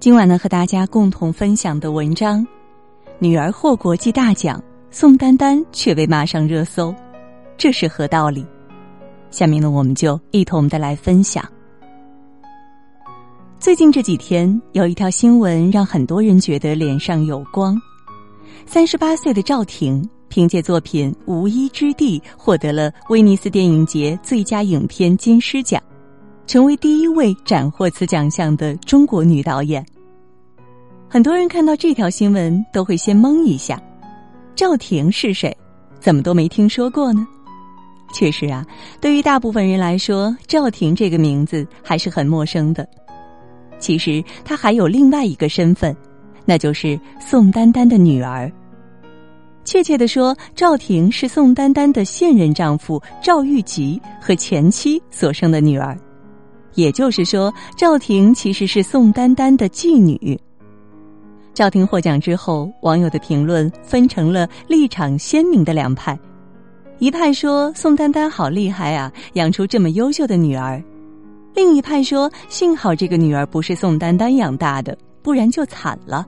今晚呢，和大家共同分享的文章：女儿获国际大奖，宋丹丹却被骂上热搜，这是何道理？下面呢，我们就一同的来分享。最近这几天，有一条新闻让很多人觉得脸上有光。三十八岁的赵婷凭借作品《无依之地》获得了威尼斯电影节最佳影片金狮奖。成为第一位斩获此奖项的中国女导演。很多人看到这条新闻都会先懵一下，赵婷是谁？怎么都没听说过呢？确实啊，对于大部分人来说，赵婷这个名字还是很陌生的。其实她还有另外一个身份，那就是宋丹丹的女儿。确切的说，赵婷是宋丹丹的现任丈夫赵玉吉和前妻所生的女儿。也就是说，赵婷其实是宋丹丹的继女。赵婷获奖之后，网友的评论分成了立场鲜明的两派：一派说宋丹丹好厉害啊，养出这么优秀的女儿；另一派说幸好这个女儿不是宋丹丹养大的，不然就惨了。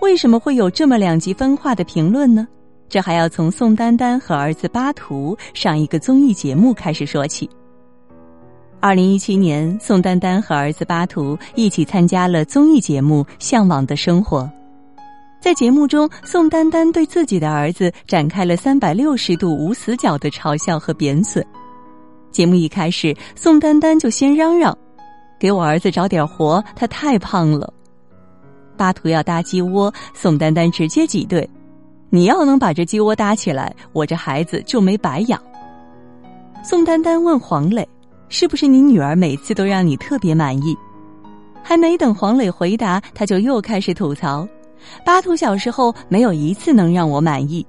为什么会有这么两极分化的评论呢？这还要从宋丹丹和儿子巴图上一个综艺节目开始说起。二零一七年，宋丹丹和儿子巴图一起参加了综艺节目《向往的生活》。在节目中，宋丹丹对自己的儿子展开了三百六十度无死角的嘲笑和贬损。节目一开始，宋丹丹就先嚷嚷：“给我儿子找点活，他太胖了。”巴图要搭鸡窝，宋丹丹直接挤兑：“你要能把这鸡窝搭起来，我这孩子就没白养。”宋丹丹问黄磊。是不是你女儿每次都让你特别满意？还没等黄磊回答，他就又开始吐槽：巴图小时候没有一次能让我满意。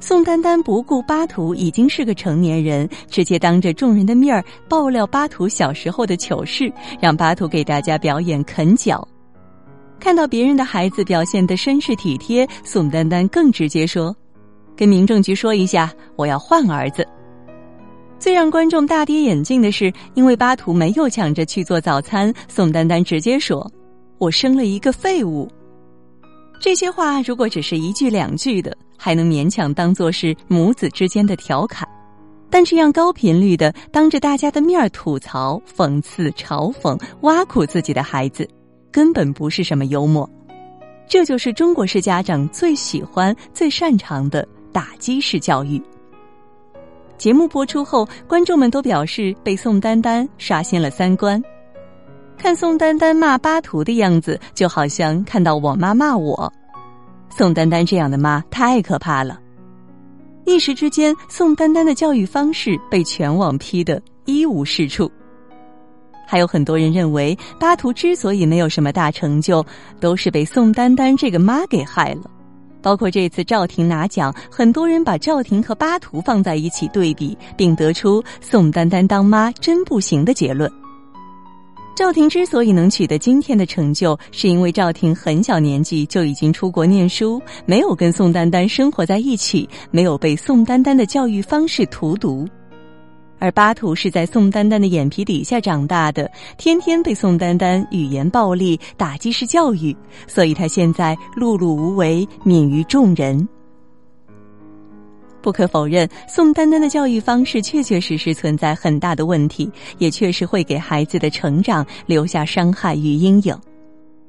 宋丹丹不顾巴图已经是个成年人，直接当着众人的面儿爆料巴图小时候的糗事，让巴图给大家表演啃脚。看到别人的孩子表现的绅士体贴，宋丹丹更直接说：“跟民政局说一下，我要换儿子。”最让观众大跌眼镜的是，因为巴图没有抢着去做早餐，宋丹丹直接说：“我生了一个废物。”这些话如果只是一句两句的，还能勉强当做是母子之间的调侃；但这样高频率的当着大家的面吐槽、讽刺、嘲讽、挖苦自己的孩子，根本不是什么幽默。这就是中国式家长最喜欢、最擅长的打击式教育。节目播出后，观众们都表示被宋丹丹刷新了三观。看宋丹丹骂巴图的样子，就好像看到我妈骂我。宋丹丹这样的妈太可怕了。一时之间，宋丹丹的教育方式被全网批得一无是处。还有很多人认为，巴图之所以没有什么大成就，都是被宋丹丹这个妈给害了。包括这次赵婷拿奖，很多人把赵婷和巴图放在一起对比，并得出宋丹丹当妈真不行的结论。赵婷之所以能取得今天的成就，是因为赵婷很小年纪就已经出国念书，没有跟宋丹丹生活在一起，没有被宋丹丹的教育方式荼毒。而巴图是在宋丹丹的眼皮底下长大的，天天被宋丹丹语言暴力打击式教育，所以他现在碌碌无为，泯于众人。不可否认，宋丹丹的教育方式确确实实存在很大的问题，也确实会给孩子的成长留下伤害与阴影。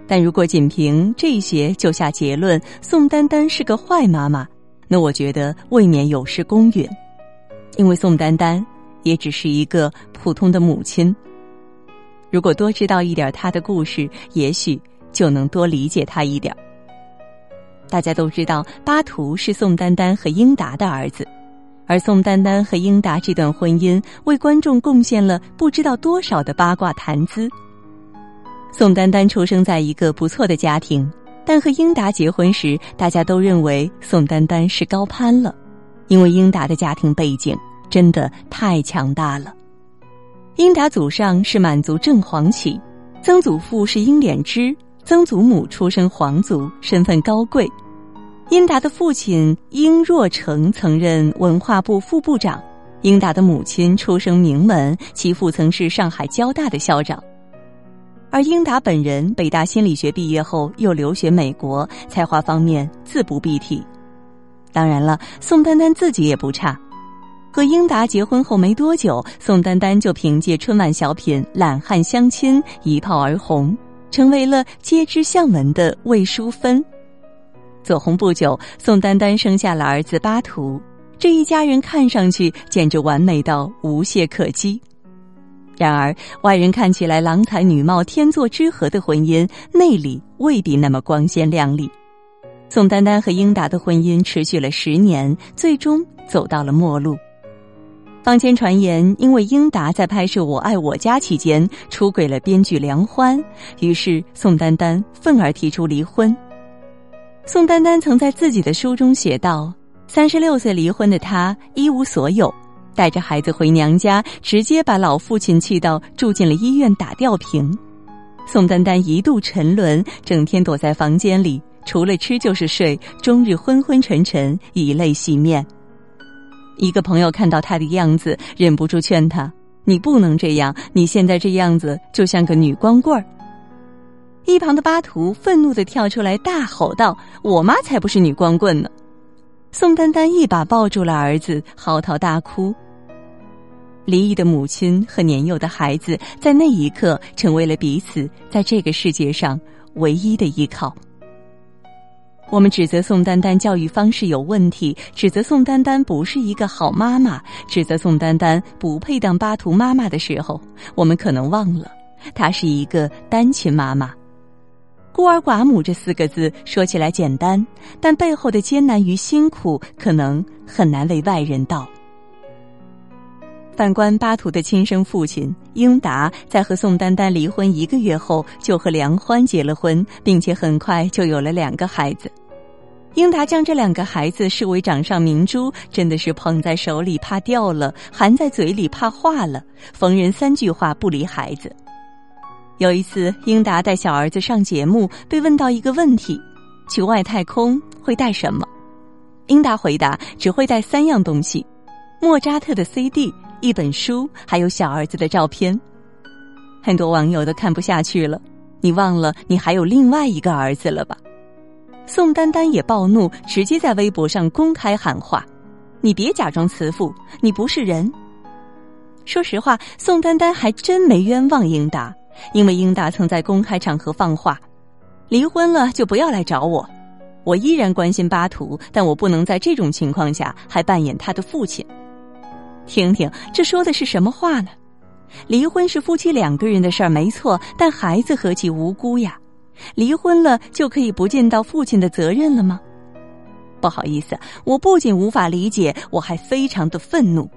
但如果仅凭这些就下结论，宋丹丹是个坏妈妈，那我觉得未免有失公允，因为宋丹丹。也只是一个普通的母亲。如果多知道一点他的故事，也许就能多理解他一点。大家都知道，巴图是宋丹丹和英达的儿子，而宋丹丹和英达这段婚姻为观众贡献了不知道多少的八卦谈资。宋丹丹出生在一个不错的家庭，但和英达结婚时，大家都认为宋丹丹是高攀了，因为英达的家庭背景。真的太强大了。英达祖上是满族正黄旗，曾祖父是英莲之，曾祖母出身皇族，身份高贵。英达的父亲英若成曾任文化部副部长，英达的母亲出生名门，其父曾是上海交大的校长。而英达本人北大心理学毕业后又留学美国，才华方面自不必提。当然了，宋丹丹自己也不差。和英达结婚后没多久，宋丹丹就凭借春晚小品《懒汉相亲》一炮而红，成为了街知巷闻的魏淑芬。走红不久，宋丹丹生下了儿子巴图，这一家人看上去简直完美到无懈可击。然而，外人看起来郎才女貌、天作之合的婚姻，内里未必那么光鲜亮丽。宋丹丹和英达的婚姻持续了十年，最终走到了末路。坊间传言，因为英达在拍摄《我爱我家》期间出轨了编剧梁欢，于是宋丹丹愤而提出离婚。宋丹丹曾在自己的书中写道：“三十六岁离婚的她一无所有，带着孩子回娘家，直接把老父亲气到住进了医院打吊瓶。宋丹丹一度沉沦，整天躲在房间里，除了吃就是睡，终日昏昏沉沉，以泪洗面。”一个朋友看到他的样子，忍不住劝他：“你不能这样，你现在这样子就像个女光棍儿。”一旁的巴图愤怒的跳出来大吼道：“我妈才不是女光棍呢！”宋丹丹一把抱住了儿子，嚎啕大哭。离异的母亲和年幼的孩子在那一刻成为了彼此在这个世界上唯一的依靠。我们指责宋丹丹教育方式有问题，指责宋丹丹不是一个好妈妈，指责宋丹丹不配当巴图妈妈的时候，我们可能忘了，她是一个单亲妈妈。孤儿寡母这四个字说起来简单，但背后的艰难与辛苦可能很难为外人道。反观巴图的亲生父亲英达，在和宋丹丹离婚一个月后，就和梁欢结了婚，并且很快就有了两个孩子。英达将这两个孩子视为掌上明珠，真的是捧在手里怕掉了，含在嘴里怕化了，逢人三句话不离孩子。有一次，英达带小儿子上节目，被问到一个问题：去外太空会带什么？英达回答：只会带三样东西，莫扎特的 CD、一本书，还有小儿子的照片。很多网友都看不下去了，你忘了你还有另外一个儿子了吧？宋丹丹也暴怒，直接在微博上公开喊话：“你别假装慈父，你不是人。”说实话，宋丹丹还真没冤枉英达，因为英达曾在公开场合放话：“离婚了就不要来找我，我依然关心巴图，但我不能在这种情况下还扮演他的父亲。”听听，这说的是什么话呢？离婚是夫妻两个人的事儿，没错，但孩子何其无辜呀！离婚了就可以不尽到父亲的责任了吗？不好意思，我不仅无法理解，我还非常的愤怒。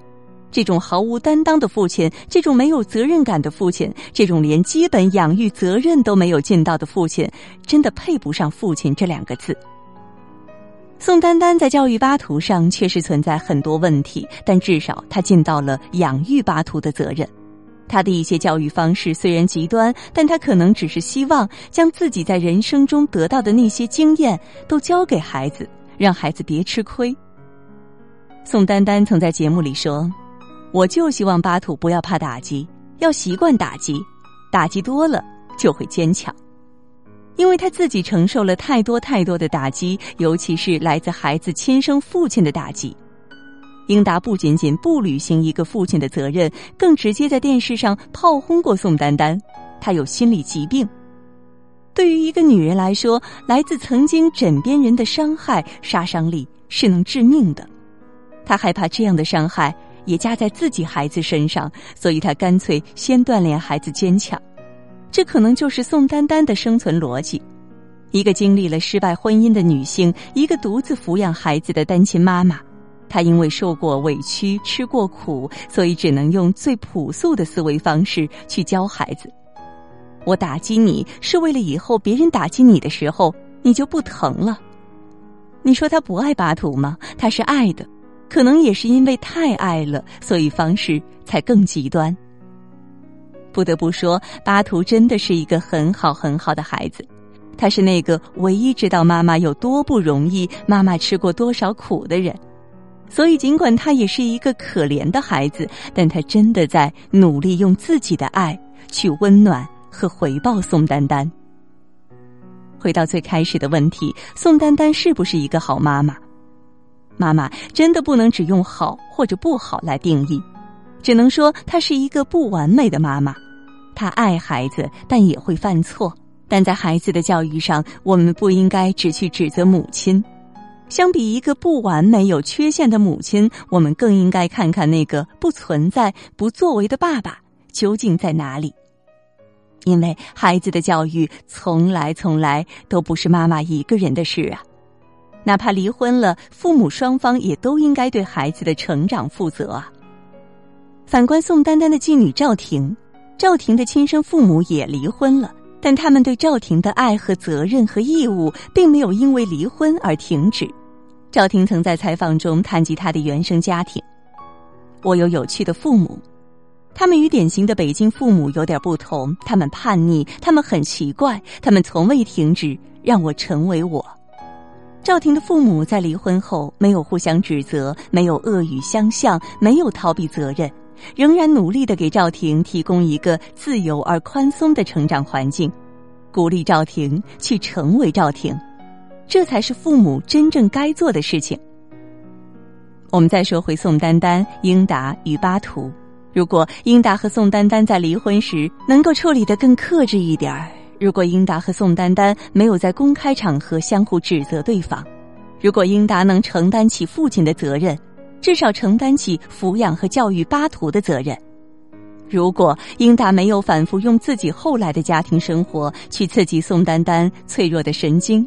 这种毫无担当的父亲，这种没有责任感的父亲，这种连基本养育责任都没有尽到的父亲，真的配不上“父亲”这两个字。宋丹丹在教育巴图上确实存在很多问题，但至少她尽到了养育巴图的责任。他的一些教育方式虽然极端，但他可能只是希望将自己在人生中得到的那些经验都教给孩子，让孩子别吃亏。宋丹丹曾在节目里说：“我就希望巴图不要怕打击，要习惯打击，打击多了就会坚强，因为他自己承受了太多太多的打击，尤其是来自孩子亲生父亲的打击。”英达不仅仅不履行一个父亲的责任，更直接在电视上炮轰过宋丹丹。她有心理疾病。对于一个女人来说，来自曾经枕边人的伤害，杀伤力是能致命的。她害怕这样的伤害也加在自己孩子身上，所以她干脆先锻炼孩子坚强。这可能就是宋丹丹的生存逻辑。一个经历了失败婚姻的女性，一个独自抚养孩子的单亲妈妈。他因为受过委屈、吃过苦，所以只能用最朴素的思维方式去教孩子。我打击你是为了以后别人打击你的时候，你就不疼了。你说他不爱巴图吗？他是爱的，可能也是因为太爱了，所以方式才更极端。不得不说，巴图真的是一个很好很好的孩子，他是那个唯一知道妈妈有多不容易、妈妈吃过多少苦的人。所以，尽管他也是一个可怜的孩子，但他真的在努力用自己的爱去温暖和回报宋丹丹。回到最开始的问题，宋丹丹是不是一个好妈妈？妈妈真的不能只用好或者不好来定义，只能说她是一个不完美的妈妈。她爱孩子，但也会犯错。但在孩子的教育上，我们不应该只去指责母亲。相比一个不完美、有缺陷的母亲，我们更应该看看那个不存在、不作为的爸爸究竟在哪里。因为孩子的教育从来从来都不是妈妈一个人的事啊。哪怕离婚了，父母双方也都应该对孩子的成长负责啊。反观宋丹丹的继女赵婷，赵婷的亲生父母也离婚了，但他们对赵婷的爱和责任和义务，并没有因为离婚而停止。赵婷曾在采访中谈及她的原生家庭：“我有有趣的父母，他们与典型的北京父母有点不同，他们叛逆，他们很奇怪，他们从未停止让我成为我。”赵婷的父母在离婚后没有互相指责，没有恶语相向，没有逃避责任，仍然努力的给赵婷提供一个自由而宽松的成长环境，鼓励赵婷去成为赵婷，这才是父母真正该做的事情。我们再说回宋丹丹、英达与巴图，如果英达和宋丹丹在离婚时能够处理的更克制一点儿。如果英达和宋丹丹没有在公开场合相互指责对方，如果英达能承担起父亲的责任，至少承担起抚养和教育巴图的责任；如果英达没有反复用自己后来的家庭生活去刺激宋丹丹脆弱的神经，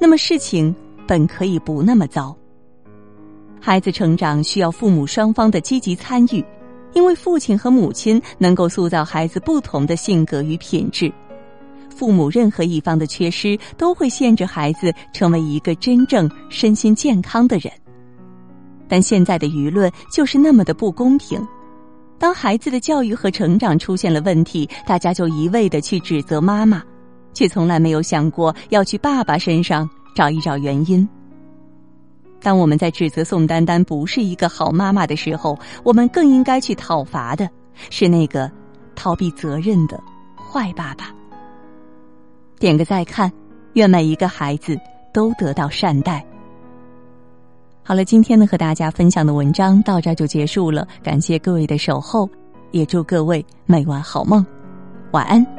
那么事情本可以不那么糟。孩子成长需要父母双方的积极参与，因为父亲和母亲能够塑造孩子不同的性格与品质。父母任何一方的缺失，都会限制孩子成为一个真正身心健康的人。但现在的舆论就是那么的不公平，当孩子的教育和成长出现了问题，大家就一味的去指责妈妈，却从来没有想过要去爸爸身上找一找原因。当我们在指责宋丹丹不是一个好妈妈的时候，我们更应该去讨伐的是那个逃避责任的坏爸爸。点个再看，愿每一个孩子都得到善待。好了，今天呢和大家分享的文章到这儿就结束了，感谢各位的守候，也祝各位每晚好梦，晚安。